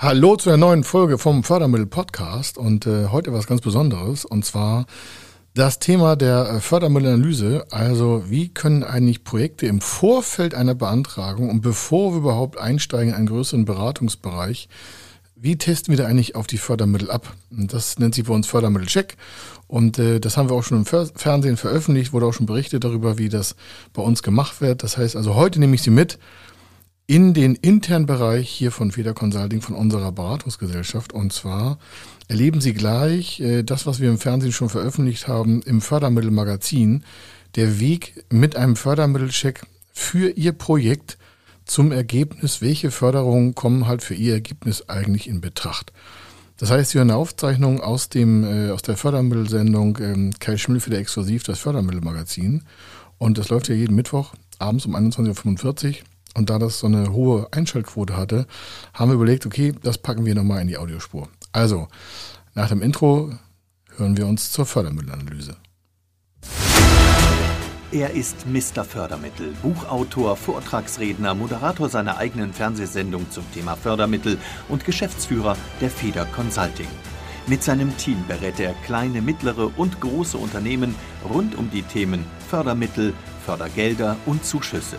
Hallo zu einer neuen Folge vom Fördermittel Podcast und äh, heute was ganz Besonderes und zwar das Thema der äh, Fördermittelanalyse. Also wie können eigentlich Projekte im Vorfeld einer Beantragung und bevor wir überhaupt einsteigen in einen größeren Beratungsbereich, wie testen wir da eigentlich auf die Fördermittel ab? Das nennt sich bei uns Fördermittelcheck und äh, das haben wir auch schon im Fer Fernsehen veröffentlicht, wurde auch schon berichtet darüber, wie das bei uns gemacht wird. Das heißt also heute nehme ich Sie mit in den internen Bereich hier von Feder Consulting, von unserer Beratungsgesellschaft. Und zwar erleben Sie gleich äh, das, was wir im Fernsehen schon veröffentlicht haben, im Fördermittelmagazin, der Weg mit einem Fördermittelcheck für Ihr Projekt zum Ergebnis, welche Förderungen kommen halt für Ihr Ergebnis eigentlich in Betracht. Das heißt, Sie hören eine Aufzeichnung aus, dem, äh, aus der Fördermittelsendung ähm, Kai Schmill für der Exklusiv, das Fördermittelmagazin. Und das läuft ja jeden Mittwoch abends um 21.45 Uhr. Und da das so eine hohe Einschaltquote hatte, haben wir überlegt, okay, das packen wir nochmal in die Audiospur. Also, nach dem Intro hören wir uns zur Fördermittelanalyse. Er ist Mr. Fördermittel, Buchautor, Vortragsredner, Moderator seiner eigenen Fernsehsendung zum Thema Fördermittel und Geschäftsführer der Feder Consulting. Mit seinem Team berät er kleine, mittlere und große Unternehmen rund um die Themen Fördermittel, Fördergelder und Zuschüsse.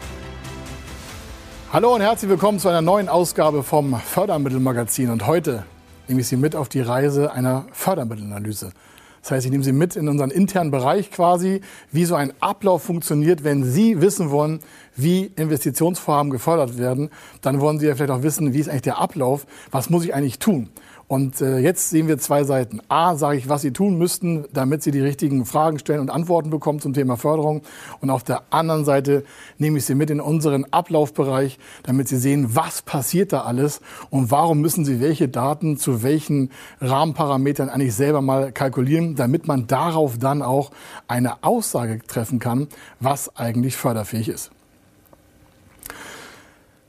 Hallo und herzlich willkommen zu einer neuen Ausgabe vom Fördermittelmagazin. Und heute nehme ich Sie mit auf die Reise einer Fördermittelanalyse. Das heißt, ich nehme Sie mit in unseren internen Bereich quasi, wie so ein Ablauf funktioniert, wenn Sie wissen wollen, wie Investitionsvorhaben gefördert werden. Dann wollen Sie ja vielleicht auch wissen, wie ist eigentlich der Ablauf, was muss ich eigentlich tun. Und äh, jetzt sehen wir zwei Seiten. A, sage ich, was Sie tun müssten, damit Sie die richtigen Fragen stellen und Antworten bekommen zum Thema Förderung. Und auf der anderen Seite nehme ich Sie mit in unseren Ablaufbereich, damit Sie sehen, was passiert da alles und warum müssen Sie welche Daten zu welchen Rahmenparametern eigentlich selber mal kalkulieren, damit man darauf dann auch eine Aussage treffen kann, was eigentlich förderfähig ist.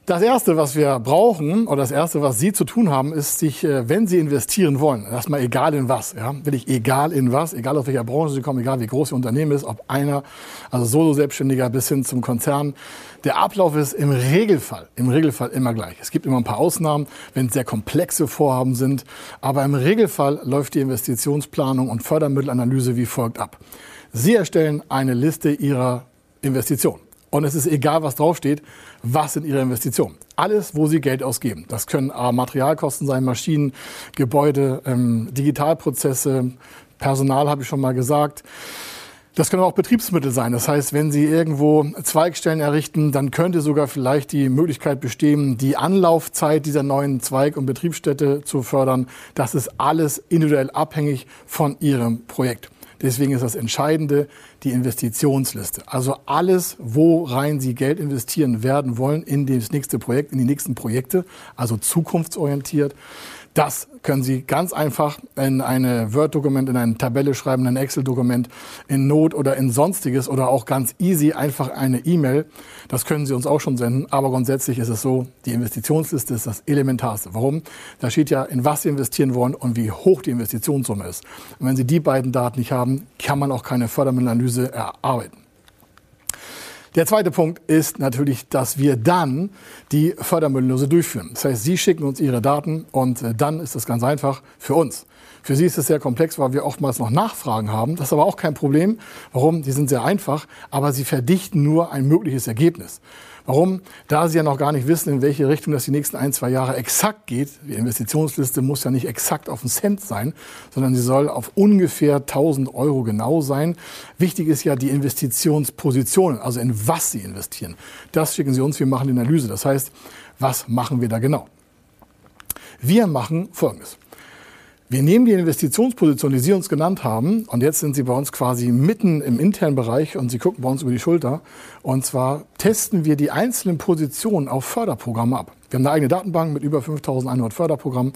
Das Erste, was wir brauchen, oder das Erste, was Sie zu tun haben, ist, sich, äh, wenn Sie investieren wollen, erstmal egal in was, ja, will ich egal in was, egal aus welcher Branche Sie kommen, egal wie groß Ihr Unternehmen ist, ob einer, also Solo-Selbstständiger bis hin zum Konzern, der Ablauf ist im Regelfall, im Regelfall immer gleich. Es gibt immer ein paar Ausnahmen, wenn es sehr komplexe Vorhaben sind, aber im Regelfall läuft die Investitionsplanung und Fördermittelanalyse wie folgt ab. Sie erstellen eine Liste Ihrer Investitionen. Und es ist egal, was draufsteht, was sind Ihre Investitionen. Alles, wo Sie Geld ausgeben. Das können A, Materialkosten sein, Maschinen, Gebäude, ähm, Digitalprozesse, Personal habe ich schon mal gesagt. Das können auch Betriebsmittel sein. Das heißt, wenn Sie irgendwo Zweigstellen errichten, dann könnte sogar vielleicht die Möglichkeit bestehen, die Anlaufzeit dieser neuen Zweig- und Betriebsstätte zu fördern. Das ist alles individuell abhängig von Ihrem Projekt. Deswegen ist das Entscheidende die Investitionsliste. Also alles, worein Sie Geld investieren werden wollen in das nächste Projekt, in die nächsten Projekte, also zukunftsorientiert. Das können Sie ganz einfach in eine Word-Dokument, in eine Tabelle schreiben, in ein Excel-Dokument, in Not oder in Sonstiges oder auch ganz easy einfach eine E-Mail. Das können Sie uns auch schon senden. Aber grundsätzlich ist es so, die Investitionsliste ist das Elementarste. Warum? Da steht ja, in was Sie investieren wollen und wie hoch die Investitionssumme ist. Und wenn Sie die beiden Daten nicht haben, kann man auch keine Fördermittelanalyse erarbeiten. Der zweite Punkt ist natürlich, dass wir dann die Fördermittelnose durchführen. Das heißt, Sie schicken uns Ihre Daten und äh, dann ist das ganz einfach für uns. Für Sie ist es sehr komplex, weil wir oftmals noch Nachfragen haben. Das ist aber auch kein Problem. Warum? Die sind sehr einfach, aber sie verdichten nur ein mögliches Ergebnis. Warum? Da Sie ja noch gar nicht wissen, in welche Richtung das die nächsten ein, zwei Jahre exakt geht. Die Investitionsliste muss ja nicht exakt auf einen Cent sein, sondern sie soll auf ungefähr 1000 Euro genau sein. Wichtig ist ja die Investitionspositionen, also in was Sie investieren. Das schicken Sie uns, wir machen die Analyse. Das heißt, was machen wir da genau? Wir machen Folgendes. Wir nehmen die Investitionsposition, die Sie uns genannt haben, und jetzt sind Sie bei uns quasi mitten im internen Bereich und Sie gucken bei uns über die Schulter. Und zwar testen wir die einzelnen Positionen auf Förderprogramme ab. Wir haben eine eigene Datenbank mit über 5100 Förderprogrammen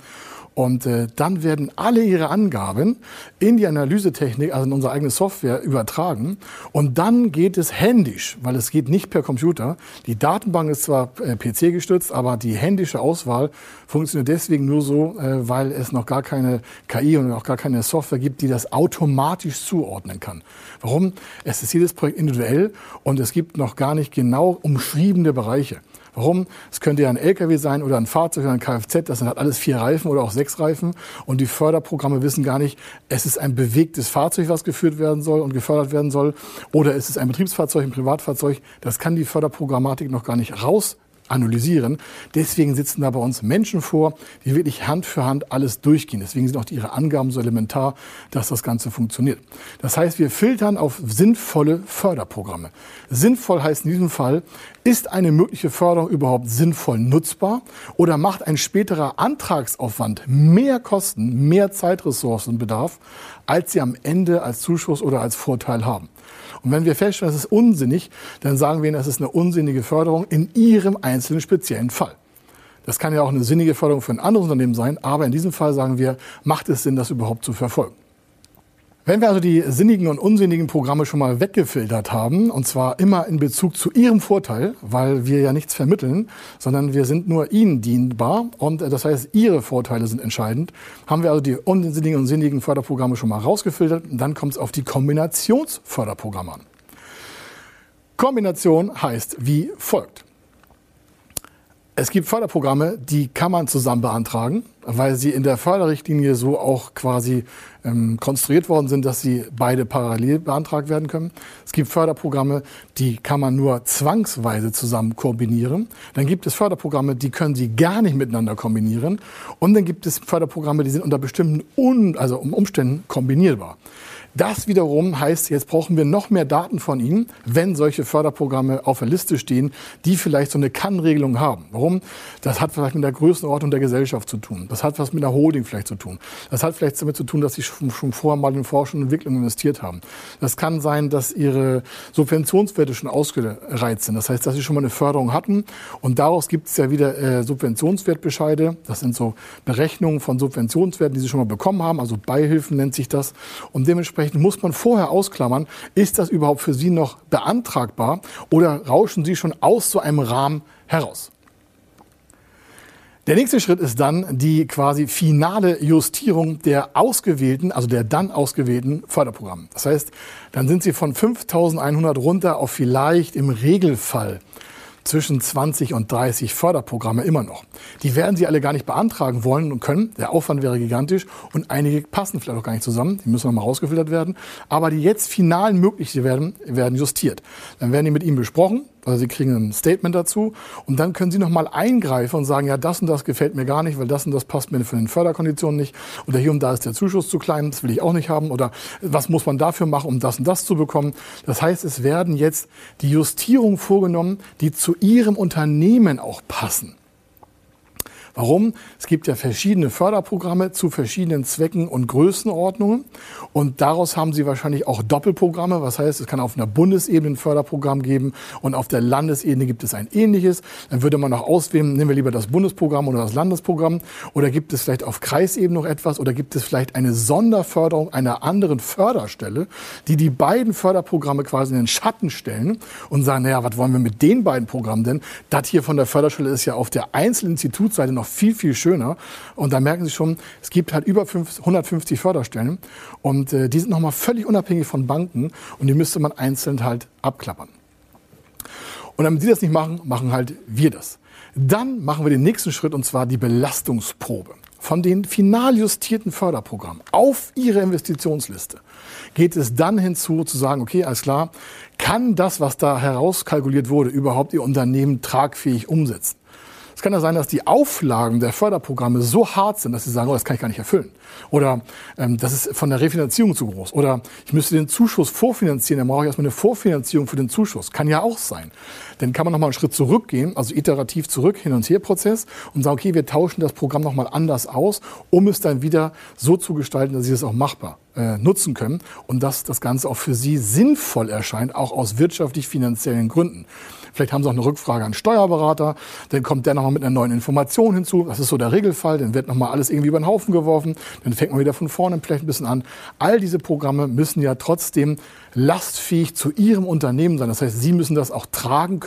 und äh, dann werden alle ihre Angaben in die Analysetechnik, also in unsere eigene Software, übertragen. Und dann geht es händisch, weil es geht nicht per Computer. Die Datenbank ist zwar äh, PC gestützt, aber die händische Auswahl funktioniert deswegen nur so, äh, weil es noch gar keine KI und auch gar keine Software gibt, die das automatisch zuordnen kann. Warum? Es ist jedes Projekt individuell und es gibt noch gar nicht genau umschriebene Bereiche. Warum? Es könnte ja ein LKW sein oder ein Fahrzeug oder ein Kfz, das hat alles vier Reifen oder auch sechs Reifen und die Förderprogramme wissen gar nicht, es ist ein bewegtes Fahrzeug, was geführt werden soll und gefördert werden soll oder es ist ein Betriebsfahrzeug, ein Privatfahrzeug. Das kann die Förderprogrammatik noch gar nicht raus analysieren. Deswegen sitzen da bei uns Menschen vor, die wirklich Hand für Hand alles durchgehen. Deswegen sind auch ihre Angaben so elementar, dass das Ganze funktioniert. Das heißt, wir filtern auf sinnvolle Förderprogramme. Sinnvoll heißt in diesem Fall, ist eine mögliche Förderung überhaupt sinnvoll nutzbar oder macht ein späterer Antragsaufwand mehr Kosten, mehr Zeitressourcenbedarf, als sie am Ende als Zuschuss oder als Vorteil haben. Und wenn wir feststellen, das ist unsinnig, dann sagen wir Ihnen, das ist eine unsinnige Förderung in Ihrem einzelnen speziellen Fall. Das kann ja auch eine sinnige Förderung für ein anderes Unternehmen sein, aber in diesem Fall sagen wir, macht es Sinn, das überhaupt zu verfolgen. Wenn wir also die sinnigen und unsinnigen Programme schon mal weggefiltert haben, und zwar immer in Bezug zu Ihrem Vorteil, weil wir ja nichts vermitteln, sondern wir sind nur Ihnen dienbar und äh, das heißt, Ihre Vorteile sind entscheidend, haben wir also die unsinnigen und sinnigen Förderprogramme schon mal rausgefiltert und dann kommt es auf die Kombinationsförderprogramme an. Kombination heißt wie folgt. Es gibt Förderprogramme, die kann man zusammen beantragen, weil sie in der Förderrichtlinie so auch quasi ähm, konstruiert worden sind, dass sie beide parallel beantragt werden können. Es gibt Förderprogramme, die kann man nur zwangsweise zusammen kombinieren. Dann gibt es Förderprogramme, die können Sie gar nicht miteinander kombinieren. Und dann gibt es Förderprogramme, die sind unter bestimmten Un also Umständen kombinierbar. Das wiederum heißt, jetzt brauchen wir noch mehr Daten von Ihnen, wenn solche Förderprogramme auf der Liste stehen, die vielleicht so eine Kann-Regelung haben. Warum? Das hat vielleicht mit der Größenordnung der Gesellschaft zu tun. Das hat was mit der Holding vielleicht zu tun. Das hat vielleicht damit zu tun, dass Sie schon, schon vorher mal in Forschung und Entwicklung investiert haben. Das kann sein, dass Ihre Subventionswerte schon ausgereizt sind. Das heißt, dass Sie schon mal eine Förderung hatten und daraus gibt es ja wieder äh, Subventionswertbescheide. Das sind so Berechnungen von Subventionswerten, die Sie schon mal bekommen haben. Also Beihilfen nennt sich das. Und dementsprechend Dementsprechend muss man vorher ausklammern, ist das überhaupt für Sie noch beantragbar oder rauschen Sie schon aus so einem Rahmen heraus? Der nächste Schritt ist dann die quasi finale Justierung der ausgewählten, also der dann ausgewählten Förderprogramme. Das heißt, dann sind Sie von 5100 runter auf vielleicht im Regelfall zwischen 20 und 30 Förderprogramme immer noch. Die werden Sie alle gar nicht beantragen wollen und können. Der Aufwand wäre gigantisch und einige passen vielleicht auch gar nicht zusammen. Die müssen nochmal rausgefiltert werden. Aber die jetzt finalen möglichen werden, werden justiert. Dann werden die mit Ihnen besprochen. Also Sie kriegen ein Statement dazu und dann können Sie nochmal eingreifen und sagen, ja, das und das gefällt mir gar nicht, weil das und das passt mir von den Förderkonditionen nicht. Oder hier und da ist der Zuschuss zu klein, das will ich auch nicht haben. Oder was muss man dafür machen, um das und das zu bekommen? Das heißt, es werden jetzt die Justierungen vorgenommen, die zu Ihrem Unternehmen auch passen. Warum? Es gibt ja verschiedene Förderprogramme zu verschiedenen Zwecken und Größenordnungen. Und daraus haben Sie wahrscheinlich auch Doppelprogramme. Was heißt, es kann auf einer Bundesebene ein Förderprogramm geben und auf der Landesebene gibt es ein ähnliches. Dann würde man noch auswählen, nehmen wir lieber das Bundesprogramm oder das Landesprogramm. Oder gibt es vielleicht auf Kreisebene noch etwas? Oder gibt es vielleicht eine Sonderförderung einer anderen Förderstelle, die die beiden Förderprogramme quasi in den Schatten stellen und sagen, naja, was wollen wir mit den beiden Programmen denn? Das hier von der Förderstelle ist ja auf der einzelnen Institutsseite noch viel, viel schöner. Und da merken Sie schon, es gibt halt über 150 Förderstellen und äh, die sind nochmal völlig unabhängig von Banken und die müsste man einzeln halt abklappern. Und damit Sie das nicht machen, machen halt wir das. Dann machen wir den nächsten Schritt und zwar die Belastungsprobe. Von den final justierten Förderprogrammen auf Ihre Investitionsliste geht es dann hinzu zu sagen, okay, alles klar, kann das, was da herauskalkuliert wurde, überhaupt Ihr Unternehmen tragfähig umsetzen? Es kann ja sein, dass die Auflagen der Förderprogramme so hart sind, dass sie sagen, oh, das kann ich gar nicht erfüllen. Oder ähm, das ist von der Refinanzierung zu groß. Oder ich müsste den Zuschuss vorfinanzieren, dann brauche ich erstmal eine Vorfinanzierung für den Zuschuss. Kann ja auch sein. Dann kann man nochmal einen Schritt zurückgehen, also iterativ zurück, Hin- und Her-Prozess und sagen, okay, wir tauschen das Programm nochmal anders aus, um es dann wieder so zu gestalten, dass Sie es auch machbar äh, nutzen können und dass das Ganze auch für Sie sinnvoll erscheint, auch aus wirtschaftlich-finanziellen Gründen. Vielleicht haben Sie auch eine Rückfrage an Steuerberater. Dann kommt der nochmal mit einer neuen Information hinzu. Das ist so der Regelfall. Dann wird nochmal alles irgendwie über den Haufen geworfen. Dann fängt man wieder von vorne vielleicht ein bisschen an. All diese Programme müssen ja trotzdem lastfähig zu Ihrem Unternehmen sein. Das heißt, Sie müssen das auch tragen können.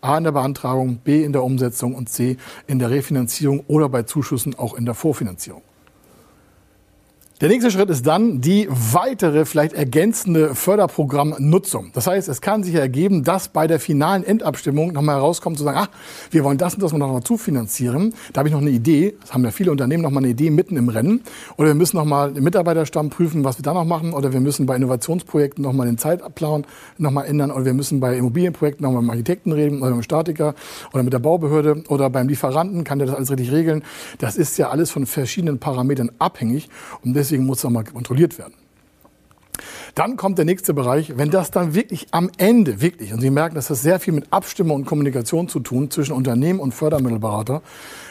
A in der Beantragung, B in der Umsetzung und C in der Refinanzierung oder bei Zuschüssen auch in der Vorfinanzierung. Der nächste Schritt ist dann die weitere, vielleicht ergänzende Förderprogrammnutzung. Das heißt, es kann sich ergeben, dass bei der finalen Endabstimmung nochmal herauskommt, zu sagen, ach, wir wollen das und das noch mal zufinanzieren. Da habe ich noch eine Idee. Das haben ja viele Unternehmen noch mal eine Idee mitten im Rennen. Oder wir müssen noch mal den Mitarbeiterstamm prüfen, was wir da noch machen. Oder wir müssen bei Innovationsprojekten noch mal den Zeitplan noch mal ändern. Oder wir müssen bei Immobilienprojekten noch mal mit dem Architekten reden oder mit dem Statiker oder mit der Baubehörde oder beim Lieferanten kann der das alles richtig regeln. Das ist ja alles von verschiedenen Parametern abhängig. Und deswegen muss das mal kontrolliert werden. Dann kommt der nächste Bereich, wenn das dann wirklich am Ende, wirklich, und Sie merken, dass das sehr viel mit Abstimmung und Kommunikation zu tun zwischen Unternehmen und Fördermittelberater,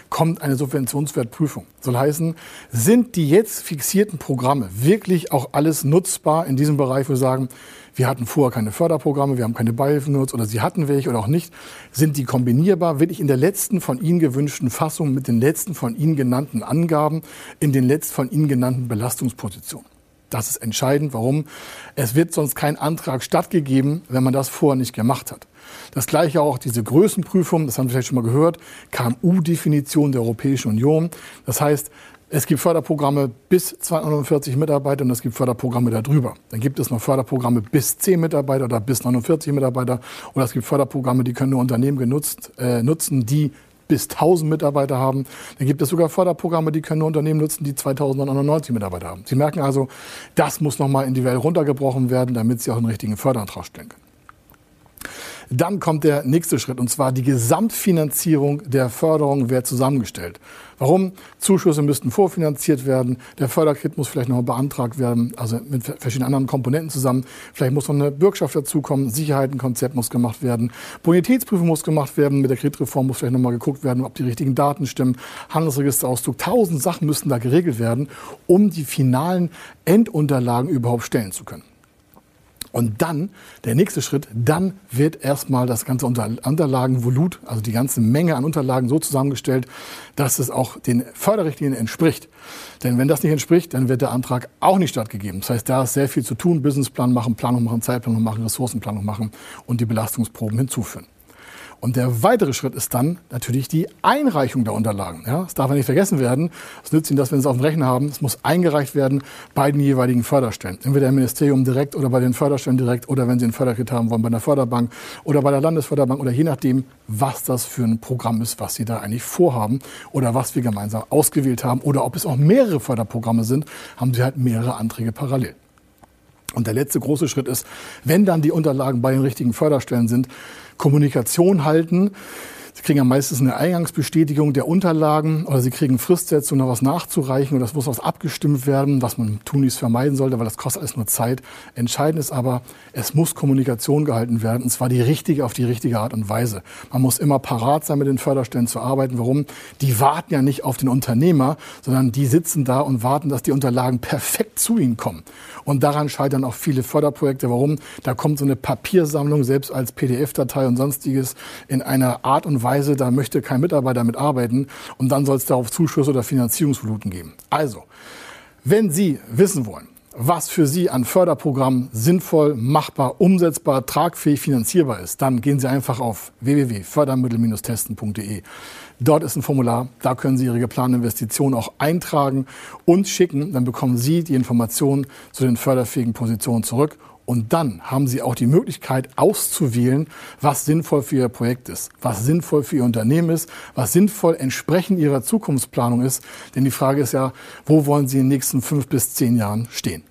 kommt eine Subventionswertprüfung. Soll heißen, sind die jetzt fixierten Programme wirklich auch alles nutzbar in diesem Bereich, wo wir sagen, wir hatten vorher keine Förderprogramme, wir haben keine Beihilfen genutzt oder sie hatten welche oder auch nicht. Sind die kombinierbar wirklich in der letzten von Ihnen gewünschten Fassung mit den letzten von Ihnen genannten Angaben in den letzten von Ihnen genannten Belastungspositionen? Das ist entscheidend. Warum? Es wird sonst kein Antrag stattgegeben, wenn man das vorher nicht gemacht hat. Das gleiche auch diese Größenprüfung, das haben Sie vielleicht schon mal gehört, KMU-Definition der Europäischen Union. Das heißt, es gibt Förderprogramme bis 249 Mitarbeiter und es gibt Förderprogramme darüber. Dann gibt es noch Förderprogramme bis 10 Mitarbeiter oder bis 49 Mitarbeiter. Oder es gibt Förderprogramme, die können nur Unternehmen genutzt, äh, nutzen, die bis 1000 Mitarbeiter haben. Dann gibt es sogar Förderprogramme, die können nur Unternehmen nutzen, die 2099 Mitarbeiter haben. Sie merken also, das muss nochmal individuell runtergebrochen werden, damit Sie auch einen richtigen Förderantrag stellen können. Dann kommt der nächste Schritt, und zwar die Gesamtfinanzierung der Förderung wird zusammengestellt. Warum? Zuschüsse müssten vorfinanziert werden, der Förderkit muss vielleicht noch beantragt werden, also mit verschiedenen anderen Komponenten zusammen. Vielleicht muss noch eine Bürgschaft dazukommen, Sicherheitenkonzept muss gemacht werden, Bonitätsprüfung muss gemacht werden, mit der Kreditreform muss vielleicht nochmal geguckt werden, ob die richtigen Daten stimmen, Handelsregisterauszug, tausend Sachen müssten da geregelt werden, um die finalen Endunterlagen überhaupt stellen zu können. Und dann, der nächste Schritt, dann wird erstmal das ganze Unterlagenvolut, also die ganze Menge an Unterlagen so zusammengestellt, dass es auch den Förderrichtlinien entspricht. Denn wenn das nicht entspricht, dann wird der Antrag auch nicht stattgegeben. Das heißt, da ist sehr viel zu tun. Businessplan machen, Planung machen, Zeitplanung machen, Ressourcenplanung machen und die Belastungsproben hinzuführen. Und der weitere Schritt ist dann natürlich die Einreichung der Unterlagen. Ja, das darf ja nicht vergessen werden. Es nützt Ihnen das, wenn Sie es auf dem Rechner haben. Es muss eingereicht werden bei den jeweiligen Förderstellen. Entweder im Ministerium direkt oder bei den Förderstellen direkt oder wenn Sie einen Förderkredit haben wollen bei der Förderbank oder bei der Landesförderbank oder je nachdem, was das für ein Programm ist, was Sie da eigentlich vorhaben oder was wir gemeinsam ausgewählt haben oder ob es auch mehrere Förderprogramme sind, haben Sie halt mehrere Anträge parallel. Und der letzte große Schritt ist, wenn dann die Unterlagen bei den richtigen Förderstellen sind, Kommunikation halten. Sie kriegen ja meistens eine Eingangsbestätigung der Unterlagen oder Sie kriegen Fristsetzung, noch was nachzureichen oder das muss was abgestimmt werden, was man tunlichst vermeiden sollte, weil das kostet alles nur Zeit. Entscheidend ist aber, es muss Kommunikation gehalten werden und zwar die richtige auf die richtige Art und Weise. Man muss immer parat sein, mit den Förderstellen zu arbeiten. Warum? Die warten ja nicht auf den Unternehmer, sondern die sitzen da und warten, dass die Unterlagen perfekt zu ihnen kommen. Und daran scheitern auch viele Förderprojekte. Warum? Da kommt so eine Papiersammlung, selbst als PDF-Datei und sonstiges, in einer Art und Weise, Weise, da möchte kein Mitarbeiter mitarbeiten und dann soll es darauf Zuschüsse oder Finanzierungsvoluten geben. Also, wenn Sie wissen wollen, was für Sie an Förderprogrammen sinnvoll, machbar, umsetzbar, tragfähig, finanzierbar ist, dann gehen Sie einfach auf www.fördermittel-testen.de. Dort ist ein Formular, da können Sie Ihre geplante Investition auch eintragen und schicken. Dann bekommen Sie die Informationen zu den förderfähigen Positionen zurück und dann haben Sie auch die Möglichkeit auszuwählen, was sinnvoll für Ihr Projekt ist, was sinnvoll für Ihr Unternehmen ist, was sinnvoll entsprechend Ihrer Zukunftsplanung ist. Denn die Frage ist ja, wo wollen Sie in den nächsten fünf bis zehn Jahren stehen?